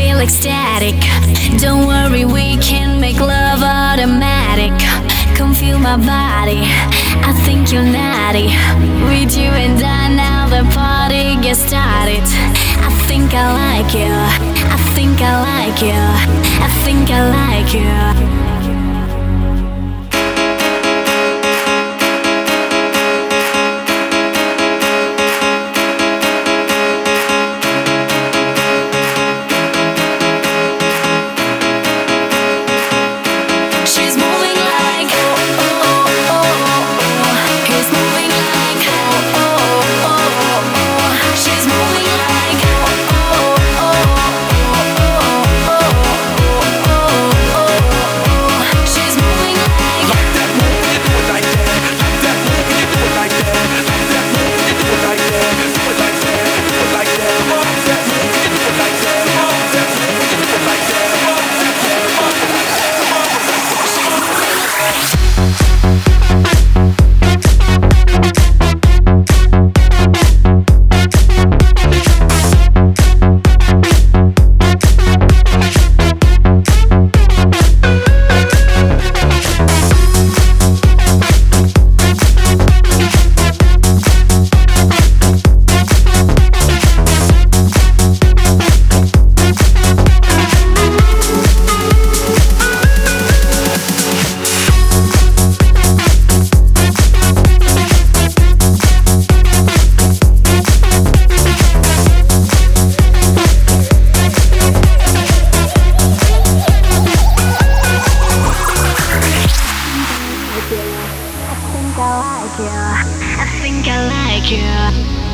feel ecstatic. Don't worry, we can make love automatic. Come feel my body. I think you're naughty. With you and I, now the party gets started. I think I like you. I think I like you. I think I like you. I think I like you.